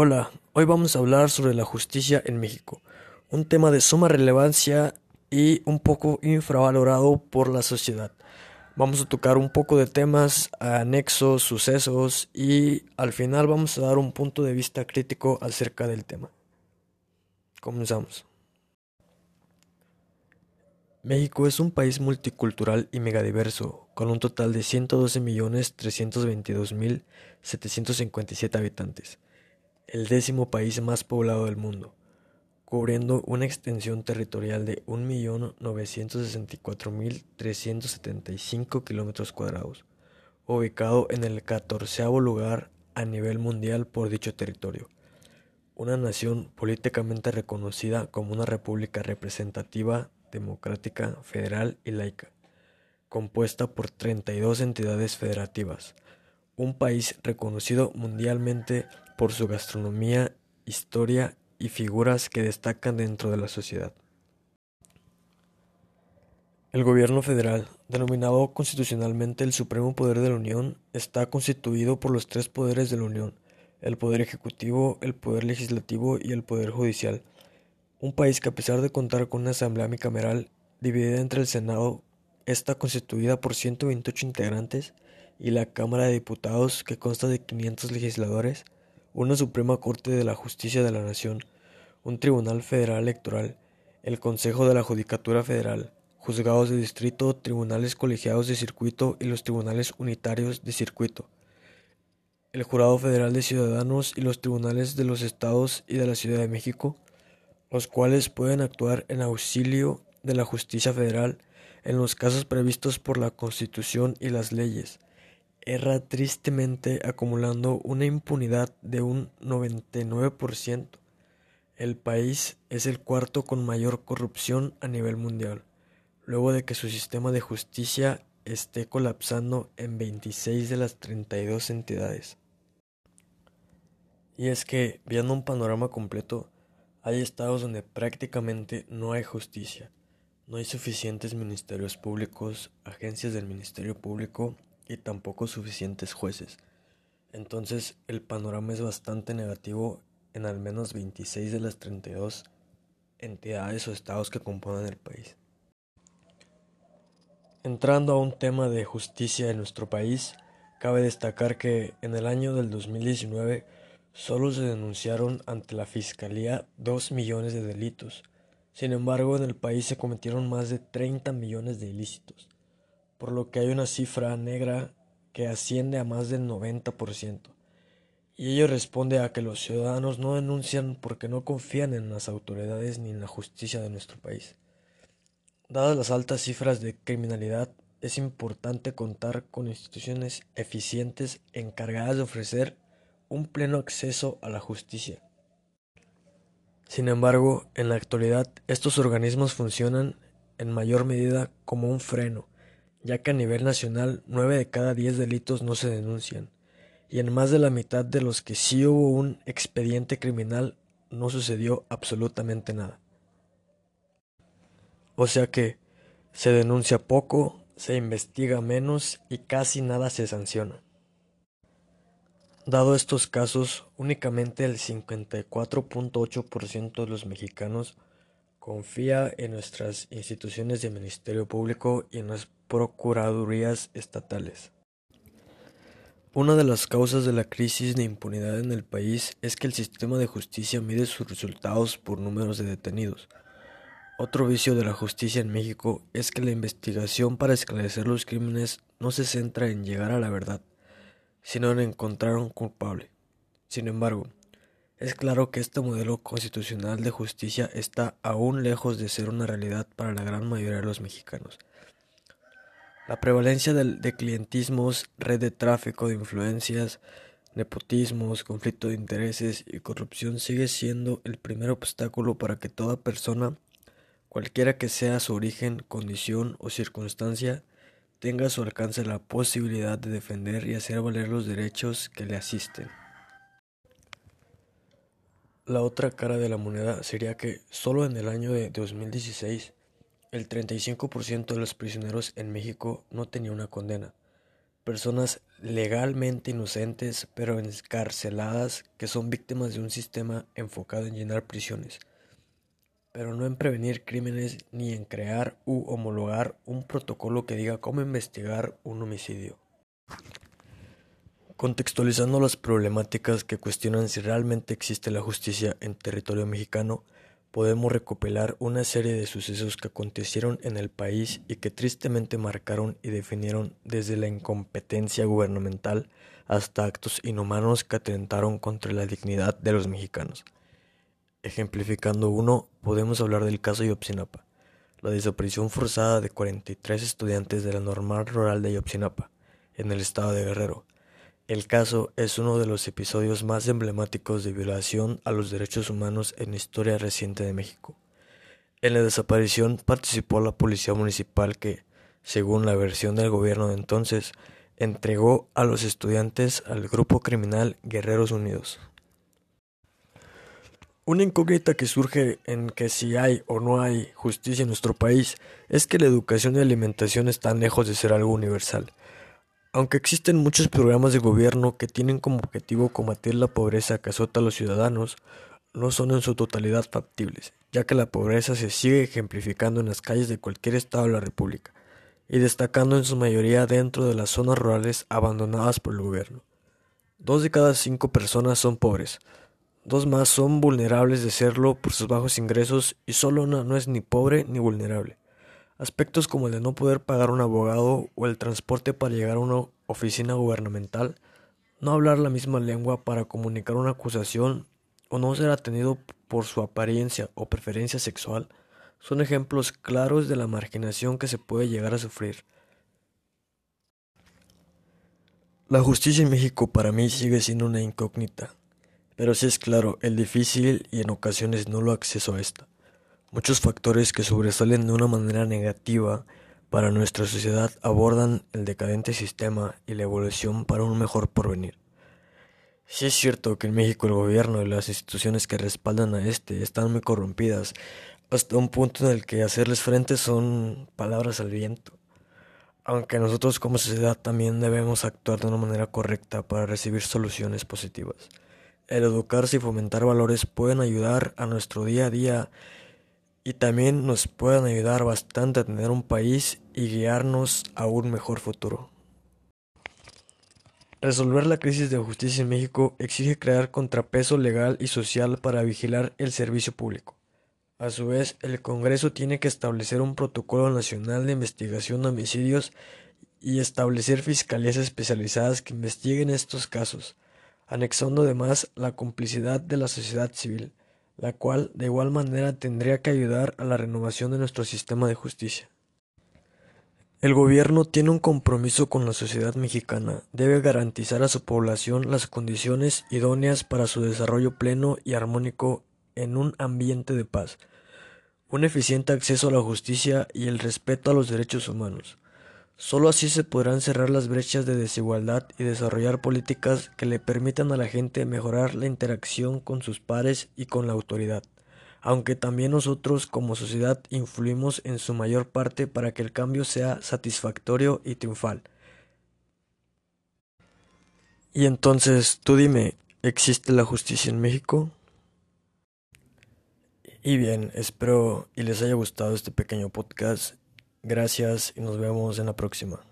Hola, hoy vamos a hablar sobre la justicia en México, un tema de suma relevancia y un poco infravalorado por la sociedad. Vamos a tocar un poco de temas, anexos, sucesos y al final vamos a dar un punto de vista crítico acerca del tema. Comenzamos. México es un país multicultural y megadiverso, con un total de 112.322.757 habitantes el décimo país más poblado del mundo, cubriendo una extensión territorial de 1.964.375 kilómetros cuadrados, ubicado en el catorceavo lugar a nivel mundial por dicho territorio. Una nación políticamente reconocida como una república representativa, democrática, federal y laica, compuesta por 32 entidades federativas, un país reconocido mundialmente por su gastronomía, historia y figuras que destacan dentro de la sociedad. El gobierno federal, denominado constitucionalmente el Supremo Poder de la Unión, está constituido por los tres poderes de la Unión, el Poder Ejecutivo, el Poder Legislativo y el Poder Judicial. Un país que a pesar de contar con una asamblea bicameral dividida entre el Senado, está constituida por 128 integrantes y la Cámara de Diputados, que consta de 500 legisladores, una Suprema Corte de la Justicia de la Nación, un Tribunal Federal Electoral, el Consejo de la Judicatura Federal, juzgados de distrito, tribunales colegiados de circuito y los tribunales unitarios de circuito, el Jurado Federal de Ciudadanos y los tribunales de los estados y de la Ciudad de México, los cuales pueden actuar en auxilio de la justicia federal en los casos previstos por la Constitución y las leyes, erra tristemente acumulando una impunidad de un 99%. El país es el cuarto con mayor corrupción a nivel mundial, luego de que su sistema de justicia esté colapsando en 26 de las 32 entidades. Y es que, viendo un panorama completo, hay estados donde prácticamente no hay justicia, no hay suficientes ministerios públicos, agencias del Ministerio Público y tampoco suficientes jueces. Entonces el panorama es bastante negativo en al menos 26 de las 32 entidades o estados que componen el país. Entrando a un tema de justicia en nuestro país, cabe destacar que en el año del 2019 solo se denunciaron ante la Fiscalía 2 millones de delitos. Sin embargo, en el país se cometieron más de 30 millones de ilícitos por lo que hay una cifra negra que asciende a más del 90%. Y ello responde a que los ciudadanos no denuncian porque no confían en las autoridades ni en la justicia de nuestro país. Dadas las altas cifras de criminalidad, es importante contar con instituciones eficientes encargadas de ofrecer un pleno acceso a la justicia. Sin embargo, en la actualidad estos organismos funcionan en mayor medida como un freno ya que a nivel nacional nueve de cada diez delitos no se denuncian, y en más de la mitad de los que sí hubo un expediente criminal no sucedió absolutamente nada. O sea que se denuncia poco, se investiga menos y casi nada se sanciona. Dado estos casos, únicamente el 54.8% de los mexicanos confía en nuestras instituciones de Ministerio Público y en las procuradurías estatales. Una de las causas de la crisis de impunidad en el país es que el sistema de justicia mide sus resultados por números de detenidos. Otro vicio de la justicia en México es que la investigación para esclarecer los crímenes no se centra en llegar a la verdad, sino en encontrar un culpable. Sin embargo, es claro que este modelo constitucional de justicia está aún lejos de ser una realidad para la gran mayoría de los mexicanos. La prevalencia de clientismos, red de tráfico de influencias, nepotismos, conflicto de intereses y corrupción sigue siendo el primer obstáculo para que toda persona, cualquiera que sea su origen, condición o circunstancia, tenga a su alcance la posibilidad de defender y hacer valer los derechos que le asisten. La otra cara de la moneda sería que solo en el año de 2016 el 35% de los prisioneros en México no tenía una condena. Personas legalmente inocentes pero encarceladas que son víctimas de un sistema enfocado en llenar prisiones, pero no en prevenir crímenes ni en crear u homologar un protocolo que diga cómo investigar un homicidio. Contextualizando las problemáticas que cuestionan si realmente existe la justicia en territorio mexicano, podemos recopilar una serie de sucesos que acontecieron en el país y que tristemente marcaron y definieron desde la incompetencia gubernamental hasta actos inhumanos que atentaron contra la dignidad de los mexicanos. Ejemplificando uno, podemos hablar del caso Yopsinapa, la desaparición forzada de 43 estudiantes de la normal rural de Yopsinapa, en el estado de Guerrero, el caso es uno de los episodios más emblemáticos de violación a los derechos humanos en la historia reciente de México. En la desaparición participó la policía municipal que, según la versión del gobierno de entonces, entregó a los estudiantes al grupo criminal Guerreros Unidos. Una incógnita que surge en que si hay o no hay justicia en nuestro país es que la educación y alimentación están lejos de ser algo universal. Aunque existen muchos programas de gobierno que tienen como objetivo combatir la pobreza que azota a los ciudadanos, no son en su totalidad factibles, ya que la pobreza se sigue ejemplificando en las calles de cualquier estado de la República, y destacando en su mayoría dentro de las zonas rurales abandonadas por el gobierno. Dos de cada cinco personas son pobres, dos más son vulnerables de serlo por sus bajos ingresos y solo una no es ni pobre ni vulnerable. Aspectos como el de no poder pagar un abogado o el transporte para llegar a una oficina gubernamental, no hablar la misma lengua para comunicar una acusación o no ser atendido por su apariencia o preferencia sexual son ejemplos claros de la marginación que se puede llegar a sufrir. La justicia en México para mí sigue siendo una incógnita, pero sí es claro el difícil y en ocasiones nulo acceso a esta. Muchos factores que sobresalen de una manera negativa para nuestra sociedad abordan el decadente sistema y la evolución para un mejor porvenir. Sí es cierto que en México el gobierno y las instituciones que respaldan a este están muy corrompidas, hasta un punto en el que hacerles frente son palabras al viento. Aunque nosotros como sociedad también debemos actuar de una manera correcta para recibir soluciones positivas. El educarse y fomentar valores pueden ayudar a nuestro día a día y también nos pueden ayudar bastante a tener un país y guiarnos a un mejor futuro. Resolver la crisis de justicia en México exige crear contrapeso legal y social para vigilar el servicio público. A su vez, el Congreso tiene que establecer un protocolo nacional de investigación de homicidios y establecer fiscalías especializadas que investiguen estos casos, anexando además la complicidad de la sociedad civil la cual de igual manera tendría que ayudar a la renovación de nuestro sistema de justicia. El gobierno tiene un compromiso con la sociedad mexicana, debe garantizar a su población las condiciones idóneas para su desarrollo pleno y armónico en un ambiente de paz, un eficiente acceso a la justicia y el respeto a los derechos humanos. Solo así se podrán cerrar las brechas de desigualdad y desarrollar políticas que le permitan a la gente mejorar la interacción con sus pares y con la autoridad, aunque también nosotros como sociedad influimos en su mayor parte para que el cambio sea satisfactorio y triunfal. Y entonces, tú dime, ¿existe la justicia en México? Y bien, espero y les haya gustado este pequeño podcast Gracias y nos vemos en la próxima.